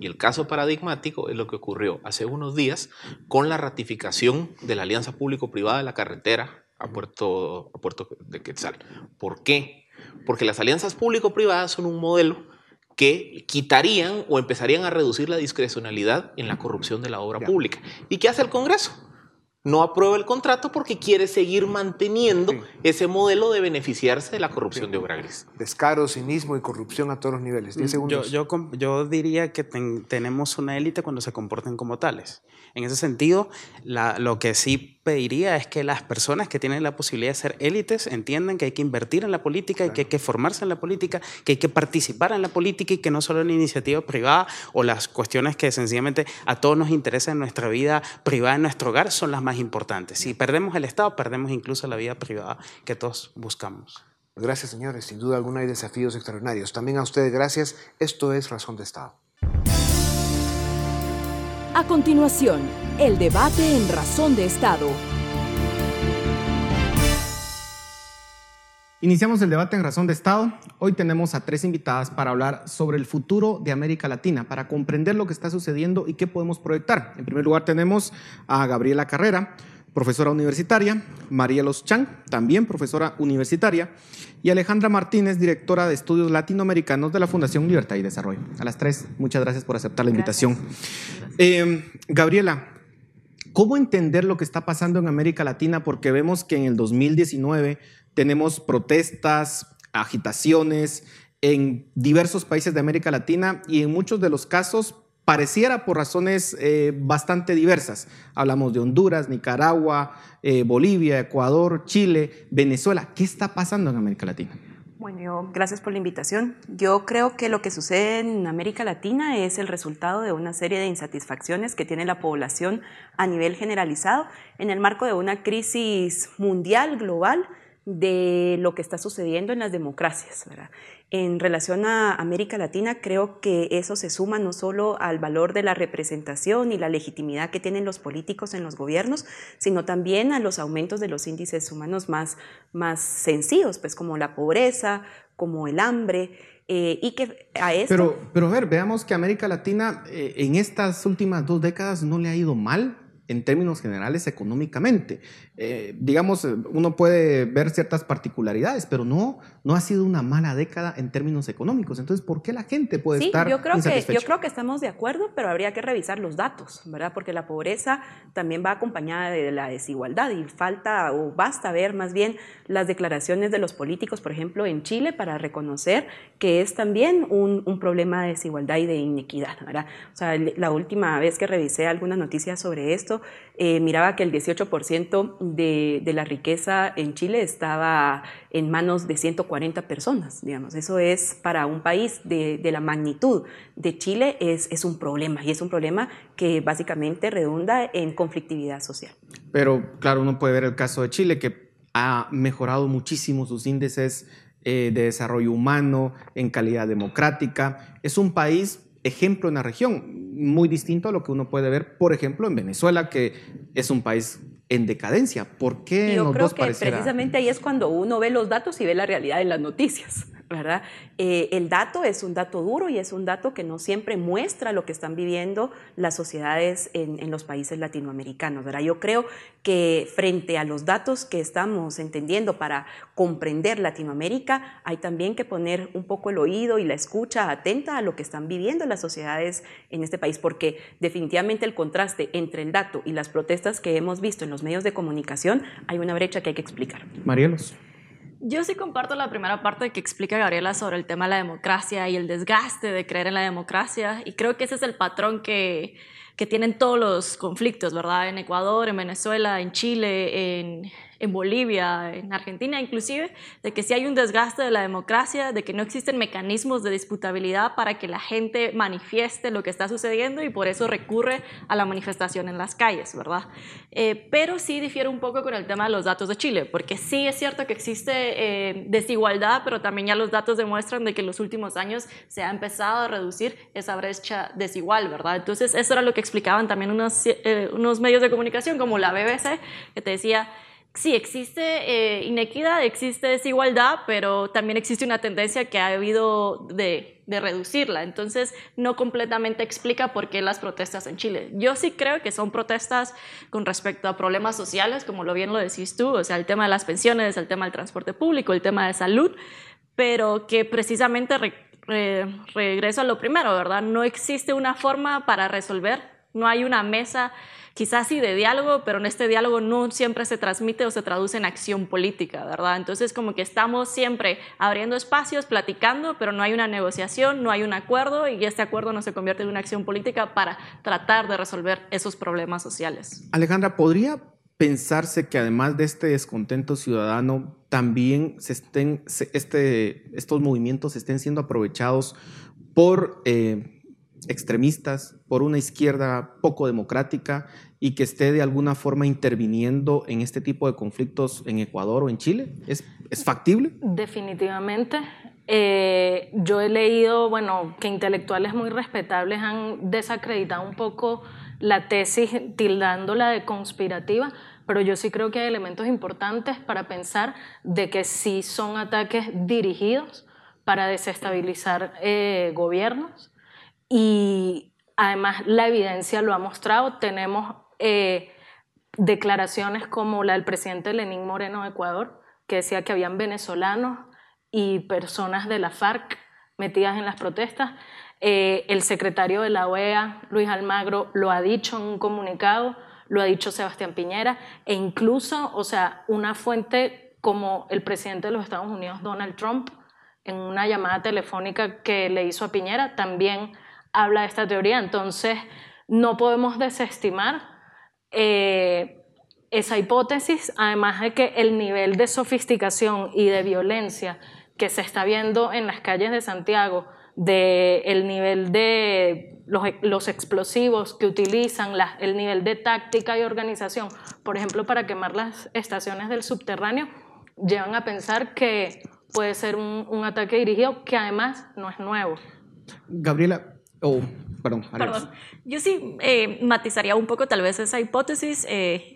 S6: Y el caso paradigmático es lo que ocurrió hace unos días con la ratificación de la alianza público-privada de la carretera a Puerto, a Puerto de Quetzal. ¿Por qué? Porque las alianzas público-privadas son un modelo que quitarían o empezarían a reducir la discrecionalidad en la corrupción de la obra pública. ¿Y qué hace el Congreso? No aprueba el contrato porque quiere seguir manteniendo ese modelo de beneficiarse de la corrupción de obra gris.
S4: Descaro, cinismo y corrupción a todos los niveles. 10 segundos.
S5: Yo, yo, diría que tenemos una élite cuando se comportan como tales. En ese sentido, lo que sí pediría es que las personas que tienen la posibilidad de ser élites entiendan que hay que invertir en la política y que hay que formarse en la política, que hay que participar en la política y que no solo la iniciativa privada o las cuestiones que sencillamente a todos nos interesan en nuestra vida privada, en nuestro hogar, son las más importantes. Si perdemos el Estado, perdemos incluso la vida privada que todos buscamos.
S4: Gracias, señores. Sin duda alguna hay desafíos extraordinarios. También a ustedes gracias. Esto es Razón de Estado.
S3: A continuación, el debate en Razón de Estado.
S7: Iniciamos el debate en Razón de Estado. Hoy tenemos a tres invitadas para hablar sobre el futuro de América Latina, para comprender lo que está sucediendo y qué podemos proyectar. En primer lugar tenemos a Gabriela Carrera, profesora universitaria, María Los Chang, también profesora universitaria, y Alejandra Martínez, directora de estudios latinoamericanos de la Fundación Libertad y Desarrollo. A las tres, muchas gracias por aceptar la invitación. Eh, Gabriela, ¿cómo entender lo que está pasando en América Latina? Porque vemos que en el 2019 tenemos protestas, agitaciones en diversos países de América Latina y en muchos de los casos pareciera por razones eh, bastante diversas. Hablamos de Honduras, Nicaragua, eh, Bolivia, Ecuador, Chile, Venezuela. ¿Qué está pasando en América Latina?
S8: Bueno, gracias por la invitación. Yo creo que lo que sucede en América Latina es el resultado de una serie de insatisfacciones que tiene la población a nivel generalizado en el marco de una crisis mundial, global, de lo que está sucediendo en las democracias. ¿verdad? En relación a América Latina, creo que eso se suma no solo al valor de la representación y la legitimidad que tienen los políticos en los gobiernos, sino también a los aumentos de los índices humanos más, más sencillos, pues como la pobreza, como el hambre. Eh, y que a esto...
S7: Pero, pero a ver, veamos que América Latina eh, en estas últimas dos décadas no le ha ido mal en términos generales económicamente. Eh, digamos, uno puede ver ciertas particularidades, pero no, no ha sido una mala década en términos económicos. Entonces, ¿por qué la gente puede estar
S8: yo creo
S7: que
S8: Yo creo que estamos de acuerdo, pero habría que revisar los datos, ¿verdad? Porque la pobreza también va acompañada de la desigualdad y falta o basta ver más bien las declaraciones de los políticos, por ejemplo, en Chile, para reconocer que es también un, un problema de desigualdad y de inequidad, ¿verdad? O sea, la última vez que revisé algunas noticias sobre esto, eh, miraba que el 18% de, de, la riqueza en Chile estaba en manos de 140 personas, digamos. Eso es para un país de, la magnitud de Chile es, es, un problema y es un problema que básicamente redunda en conflictividad social.
S7: Pero claro, uno puede ver el caso de Chile que ha mejorado muchísimo sus índices eh, de desarrollo humano, en calidad democrática. Es un país ejemplo en la región, muy distinto a lo que uno puede ver, por ejemplo, en Venezuela, que es un país en decadencia. ¿Por qué
S8: Yo creo que precisamente ahí es cuando uno ve los datos y ve la realidad en las noticias. ¿Verdad? Eh, el dato es un dato duro y es un dato que no siempre muestra lo que están viviendo las sociedades en, en, los países latinoamericanos, ¿verdad? Yo creo que frente a los datos que estamos entendiendo para comprender Latinoamérica, hay también que poner un poco el oído y la escucha atenta a lo que están viviendo las sociedades en este país, porque definitivamente el contraste entre el dato y las protestas que hemos visto en los medios de comunicación, hay una brecha que hay que explicar.
S7: Marielos.
S9: Yo sí comparto la primera parte que explica Gabriela sobre el tema de la democracia y el desgaste de creer en la democracia. Y creo que ese es el patrón que, que tienen todos los conflictos, ¿verdad? En Ecuador, en Venezuela, en Chile, en, en Bolivia, en Argentina inclusive, de que si hay un desgaste de la democracia, de que no existen mecanismos de disputabilidad para que la gente manifieste lo que está sucediendo y por eso recurre a la manifestación en las calles, ¿verdad? Eh, pero sí difiere un poco con el tema de los datos de Chile, porque sí es cierto que existe eh, desigualdad, pero también ya los datos demuestran de que en los últimos años se ha empezado a reducir esa brecha desigual, ¿verdad? Entonces eso era lo que explicaban también unos, eh, unos medios de comunicación como la BBC, que te decía, sí, existe eh, inequidad, existe desigualdad, pero también existe una tendencia que ha habido de, de, reducirla. Entonces, no completamente explica por qué las protestas en Chile. Yo sí creo que son protestas con respecto a problemas sociales, como lo bien lo decís tú, o sea, el tema de las pensiones, el tema del transporte público, el tema de salud, pero que precisamente re, re, regreso a lo primero, ¿verdad? No existe una forma para resolver, no hay una mesa quizás sí de diálogo, pero en este diálogo no siempre se transmite o se traduce en acción política, ¿verdad? Entonces como que estamos siempre abriendo espacios, platicando, pero no hay una negociación, no hay un acuerdo y este acuerdo no se convierte en una acción política para tratar de resolver esos problemas sociales.
S7: Alejandra, ¿podría pensarse que además de este descontento ciudadano, también se estén, este, estos movimientos estén siendo aprovechados por... Eh, extremistas, por una izquierda poco democrática y que esté de alguna forma interviniendo en este tipo de conflictos en Ecuador o en Chile? ¿Es, factible?
S10: Definitivamente. Eh, yo he leído, bueno, que intelectuales muy respetables han desacreditado un poco la tesis tildándola de conspirativa, pero yo sí creo que hay elementos importantes para pensar de que sí son ataques dirigidos para desestabilizar eh, gobiernos y además la evidencia lo ha mostrado. Tenemos eh, declaraciones como la del presidente Lenín Moreno de Ecuador, que decía que habían venezolanos y personas de la FARC metidas en las protestas. Eh, el secretario de la OEA, Luis Almagro, lo ha dicho en un comunicado, lo ha dicho Sebastián Piñera, e incluso, o sea, una fuente como el presidente de los Estados Unidos, Donald Trump, en una llamada telefónica que le hizo a Piñera, también habla de esta teoría. Entonces, no podemos desestimar eh, esa hipótesis, además de que el nivel de sofisticación y de violencia que se está viendo en las calles de Santiago, del el nivel de los, los, explosivos que utilizan, el nivel de táctica y organización, por ejemplo, para quemar las estaciones del subterráneo, llevan a pensar que puede ser un ataque dirigido que además no es nuevo.
S7: Gabriela, Oh, perdón.
S9: Yo sí eh, matizaría un poco tal vez esa hipótesis, eh,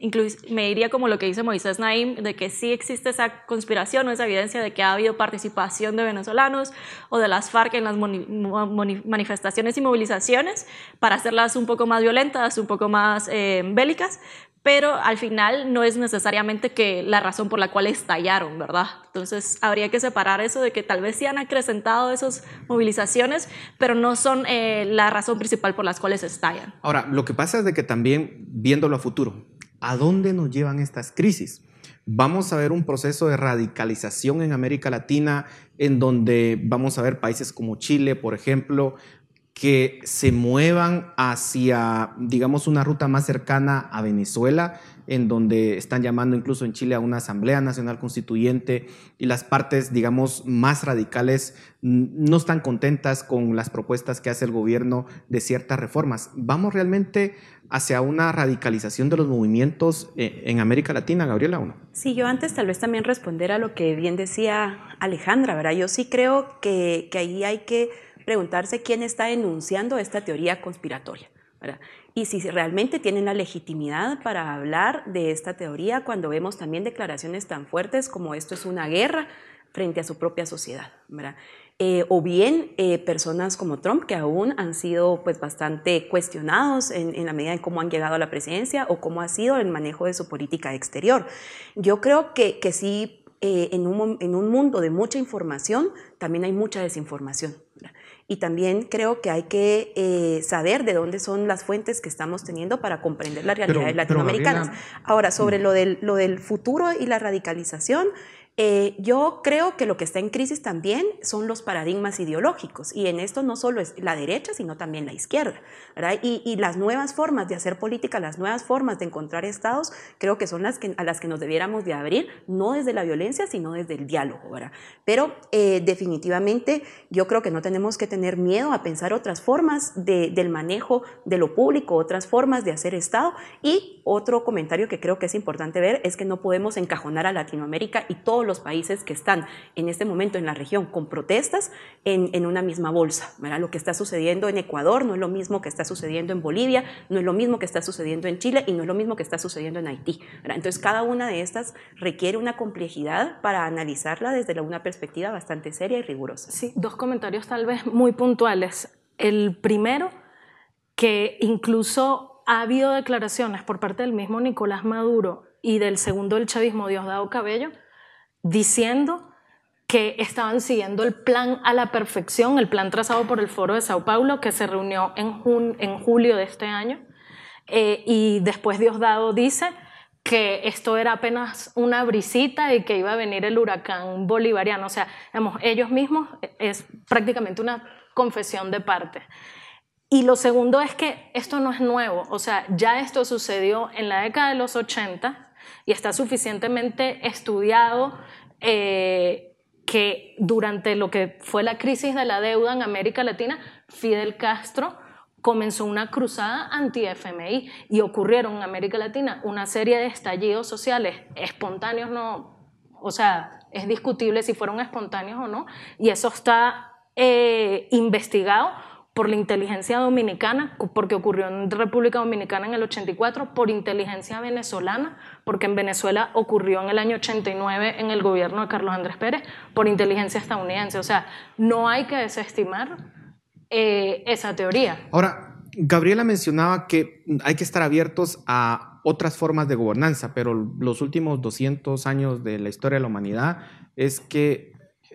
S9: me iría como lo que dice Moisés Naim, de que sí existe esa conspiración o esa evidencia de que ha habido participación de venezolanos o de las FARC en las manifestaciones y movilizaciones para hacerlas un poco más violentas, un poco más eh, bélicas, pero al final no es necesariamente que la razón por la cual estallaron, ¿verdad? Entonces habría que separar eso de que tal vez sí han acrecentado esas movilizaciones, pero no son eh, la razón principal por las cuales estallan.
S7: Ahora, lo que pasa es de que también, viéndolo a futuro, ¿a dónde nos llevan estas crisis? Vamos a ver un proceso de radicalización en América Latina en donde vamos a ver países como Chile, por ejemplo, que se muevan hacia, digamos, una ruta más cercana a Venezuela, en donde están llamando incluso en Chile a una Asamblea Nacional Constituyente y las partes, digamos, más radicales no están contentas con las propuestas que hace el gobierno de ciertas reformas. ¿Vamos realmente hacia una radicalización de los movimientos eh, en América Latina, Gabriela, o no?
S8: Sí, yo antes tal vez también responder a lo que bien decía Alejandra, ¿verdad? Yo sí creo que, que ahí hay que preguntarse quién está enunciando esta teoría conspiratoria. ¿verdad? Y si realmente tienen la legitimidad para hablar de esta teoría cuando vemos también declaraciones tan fuertes como esto es una guerra frente a su propia sociedad. ¿verdad? Eh, o bien eh, personas como Trump que aún han sido pues bastante cuestionados en, en, la medida en cómo han llegado a la presidencia o cómo ha sido el manejo de su política exterior. Yo creo que, que sí, eh, en, un, en un mundo de mucha información, también hay mucha desinformación. Y también creo que hay que eh, saber de dónde son las fuentes que estamos teniendo para comprender las realidades pero, latinoamericanas. Pero, Ahora, sobre lo del, lo del futuro y la radicalización, eh, yo creo que lo que está en crisis también son los paradigmas ideológicos y en esto no solo es la derecha, sino también la izquierda. ¿verdad? Y, y, las nuevas formas de hacer política, las nuevas formas de encontrar estados, creo que son las que, a las que nos debiéramos de abrir, no desde la violencia, sino desde el diálogo. ¿verdad? Pero eh, definitivamente yo creo que no tenemos que tener miedo a pensar otras formas de, del manejo de lo público, otras formas de hacer Estado. Y otro comentario que creo que es importante ver es que no podemos encajonar a Latinoamérica y todo los países que están en este momento en la región con protestas en, en una misma bolsa. ¿verdad? Lo que está sucediendo en Ecuador no es lo mismo que está sucediendo en Bolivia, no es lo mismo que está sucediendo en Chile y no es lo mismo que está sucediendo en Haití. ¿verdad? Entonces, cada una de estas requiere una complejidad para analizarla desde una perspectiva bastante seria y rigurosa.
S10: Sí, dos comentarios tal vez muy puntuales. El primero, que incluso ha habido declaraciones por parte del mismo Nicolás Maduro y del segundo del chavismo, Diosdado Cabello, diciendo que estaban siguiendo el plan a la perfección, el plan trazado por el Foro de Sao Paulo, que se reunió en, en julio de este año. Eh, y después Diosdado dice que esto era apenas una brisita y que iba a venir el huracán bolivariano. O sea, digamos, ellos mismos es prácticamente una confesión de parte. Y lo segundo es que esto no es nuevo, o sea, ya esto sucedió en la década de los 80 y está suficientemente estudiado eh, que durante lo que fue la crisis de la deuda en América Latina, Fidel Castro comenzó una cruzada anti-FMI y ocurrieron en América Latina una serie de estallidos sociales espontáneos, no, o sea, es discutible si fueron espontáneos o no, y eso está eh, investigado por la inteligencia dominicana, porque ocurrió en República Dominicana en el 84, por inteligencia venezolana, porque en Venezuela ocurrió en el año 89 en el gobierno de Carlos Andrés Pérez, por inteligencia estadounidense. O sea, no hay que desestimar eh, esa teoría.
S7: Ahora, Gabriela mencionaba que hay que estar abiertos a otras formas de gobernanza, pero los últimos 200 años de la historia de la humanidad es que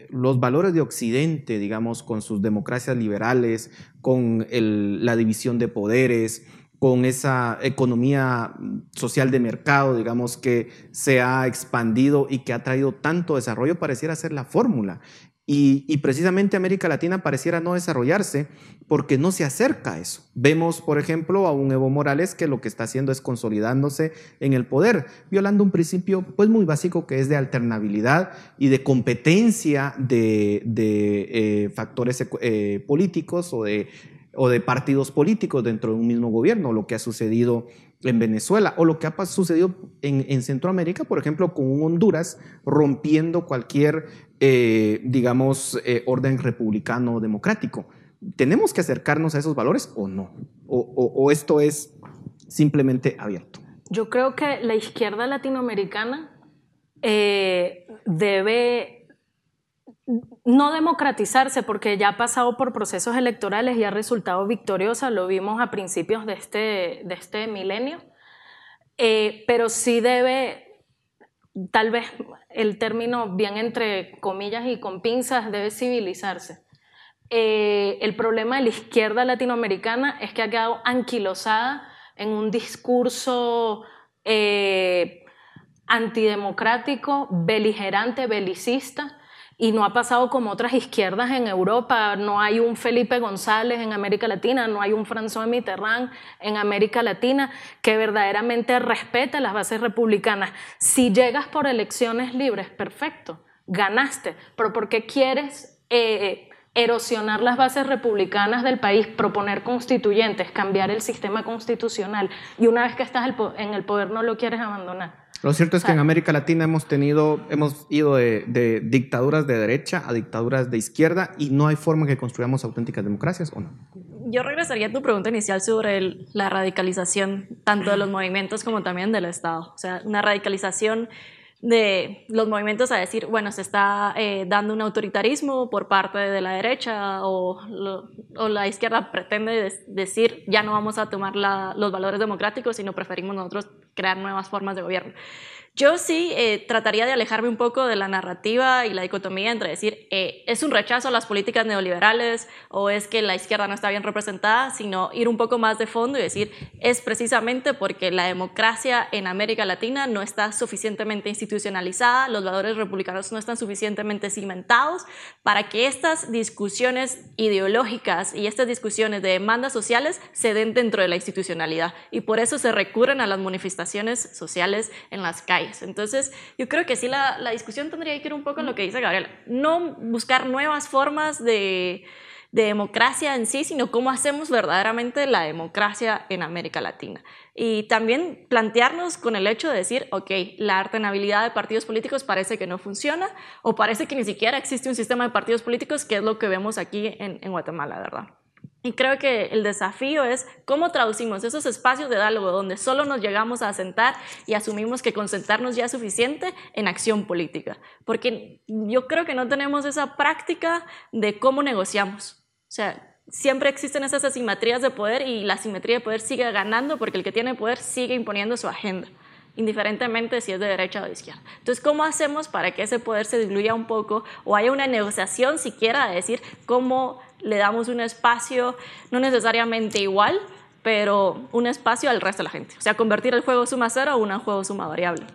S7: los valores de Occidente, digamos, con sus democracias liberales, con la división de poderes, con esa economía social de mercado, digamos, que se ha expandido y que ha traído tanto desarrollo, pareciera ser la fórmula. Y, precisamente América Latina pareciera no desarrollarse porque no se acerca a eso. Vemos, por ejemplo, a un Evo Morales que lo que está haciendo es consolidándose en el poder, violando un principio pues muy básico que es de alternabilidad y de competencia de, eh, factores eh, políticos o de, o partidos políticos dentro de un mismo gobierno, lo que ha sucedido en Venezuela o lo que ha sucedido en, en Centroamérica, por ejemplo, con un Honduras rompiendo cualquier eh, digamos, orden republicano democrático. ¿Tenemos que acercarnos a esos valores o no? ¿O, o, o esto es simplemente abierto?
S10: Yo creo que la izquierda latinoamericana eh, debe no democratizarse porque ya ha pasado por procesos electorales y ha resultado victoriosa, lo vimos a principios de este, de este milenio, eh, pero sí debe tal vez el término bien entre comillas y con pinzas debe civilizarse. Eh, el problema de la izquierda latinoamericana es que ha quedado anquilosada en un discurso eh, antidemocrático, beligerante, belicista, y no ha pasado como otras izquierdas en Europa. No hay un Felipe González en América Latina, no hay un François Mitterrand en América Latina que verdaderamente respete las bases republicanas. Si llegas por elecciones libres, perfecto, ganaste, pero ¿por qué quieres eh, erosionar las bases republicanas del país, proponer constituyentes, cambiar el sistema constitucional y una vez que estás en el poder no lo quieres abandonar?
S7: Lo cierto es que en América Latina hemos tenido, hemos ido de, de, dictaduras de derecha a dictaduras de izquierda y no hay forma que construyamos auténticas democracias o no.
S9: Yo regresaría a tu pregunta inicial sobre el, la radicalización tanto de los movimientos como también del Estado. O sea, una radicalización de los movimientos a decir, bueno, se está eh, dando un autoritarismo por parte de la derecha o, o la izquierda pretende decir, ya no vamos a tomar los valores democráticos, sino preferimos nosotros crear nuevas formas de gobierno. Yo sí eh, trataría de alejarme un poco de la narrativa y la dicotomía entre decir eh, es un rechazo a las políticas neoliberales o es que la izquierda no está bien representada, sino ir un poco más de fondo y decir es precisamente porque la democracia en América Latina no está suficientemente institucionalizada, los valores republicanos no están suficientemente cimentados para que estas discusiones ideológicas y estas discusiones de demandas sociales se den dentro de la institucionalidad y por eso se recurren a las manifestaciones sociales en las calles. Entonces, yo creo que sí la, discusión tendría que ir un poco en lo que dice Gabriela. No buscar nuevas formas de, de democracia en sí, sino cómo hacemos verdaderamente la democracia en América Latina. Y también plantearnos con el hecho de decir, ok, la artenabilidad de partidos políticos parece que no funciona o parece que ni siquiera existe un sistema de partidos políticos, que es lo que vemos aquí en, en Guatemala, ¿verdad? Y creo que el desafío es cómo traducimos esos espacios de diálogo donde solo nos llegamos a sentar y asumimos que concentrarnos ya es suficiente en acción política. Porque yo creo que no tenemos esa práctica de cómo negociamos. O sea, siempre existen esas asimetrías de poder y la asimetría de poder sigue ganando porque el que tiene poder sigue imponiendo su agenda indiferentemente si es de derecha o de izquierda. Entonces, ¿cómo hacemos para que ese poder se diluya un poco o haya una negociación siquiera de decir cómo le damos un espacio, no necesariamente igual, pero un espacio al resto de la gente. O sea, convertir el juego suma cero en un juego suma variable.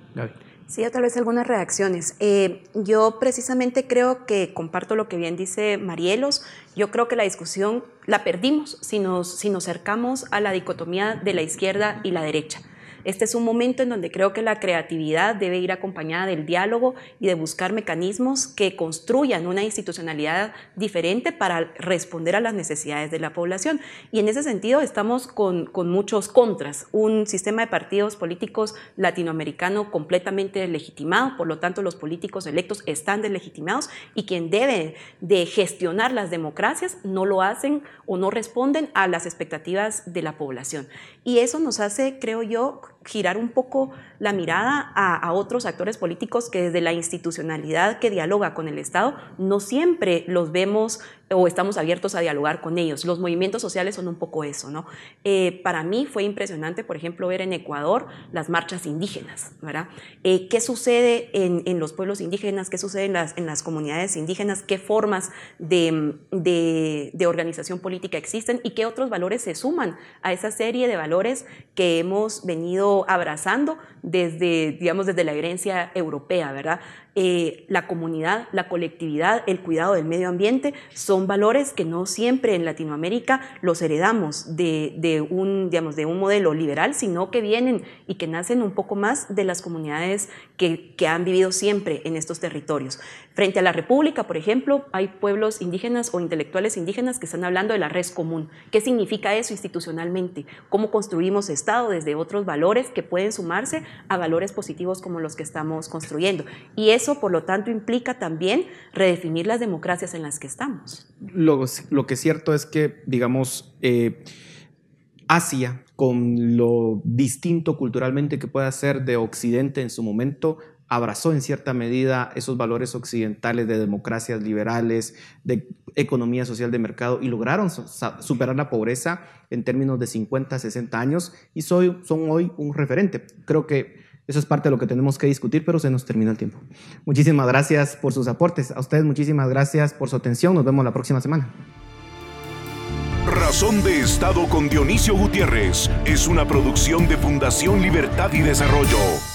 S8: Sí, tal vez algunas reacciones. Eh, yo precisamente creo que comparto lo que bien dice Marielos. Yo creo que la discusión la perdimos si nos, si nos acercamos a la dicotomía de la izquierda y la derecha. Este es un momento en donde creo que la creatividad debe ir acompañada del diálogo y de buscar mecanismos que construyan una institucionalidad diferente para responder a las necesidades de la población. Y en ese sentido estamos con, muchos contras. Un sistema de partidos políticos latinoamericano completamente legitimado, por lo tanto los políticos electos están deslegitimados y quien debe de gestionar las democracias no lo hacen o no responden a las expectativas de la población. Y eso nos hace, creo yo, girar un poco la mirada a, otros actores políticos que desde la institucionalidad que dialoga con el Estado no siempre los vemos o estamos abiertos a dialogar con ellos. Los movimientos sociales son un poco eso, ¿no? Eh, para mí fue impresionante, por ejemplo, ver en Ecuador las marchas indígenas, ¿verdad? Eh, ¿Qué sucede en, los pueblos indígenas? ¿Qué sucede en las, en las comunidades indígenas? ¿Qué formas de, de, de organización política existen? ¿Y qué otros valores se suman a esa serie de valores que hemos venido abrazando desde, digamos, desde la herencia europea, ¿verdad? Eh, la comunidad, la colectividad, el cuidado del medio ambiente, son valores que no siempre en Latinoamérica los heredamos de, un, digamos, de un modelo liberal, sino que vienen y que nacen un poco más de las comunidades que, que han vivido siempre en estos territorios. Frente a la República, por ejemplo, hay pueblos indígenas o intelectuales indígenas que están hablando de la res común. ¿Qué significa eso institucionalmente? ¿Cómo construimos Estado desde otros valores que pueden sumarse a valores positivos como los que estamos construyendo? Y es eso, por lo tanto, implica también redefinir las democracias en las que estamos.
S7: Lo, que es cierto es que, digamos, eh, Asia, con lo distinto culturalmente que puede ser de Occidente en su momento, abrazó en cierta medida esos valores occidentales de democracias liberales, de economía social de mercado y lograron superar la pobreza en términos de 50, 60 años y son hoy un referente. Creo que eso es parte de lo que tenemos que discutir, pero se nos terminó el tiempo. Muchísimas gracias por sus aportes. A ustedes muchísimas gracias por su atención. Nos vemos la próxima semana.
S1: Razón de Estado con Dionisio Gutiérrez es una producción de Fundación Libertad y Desarrollo.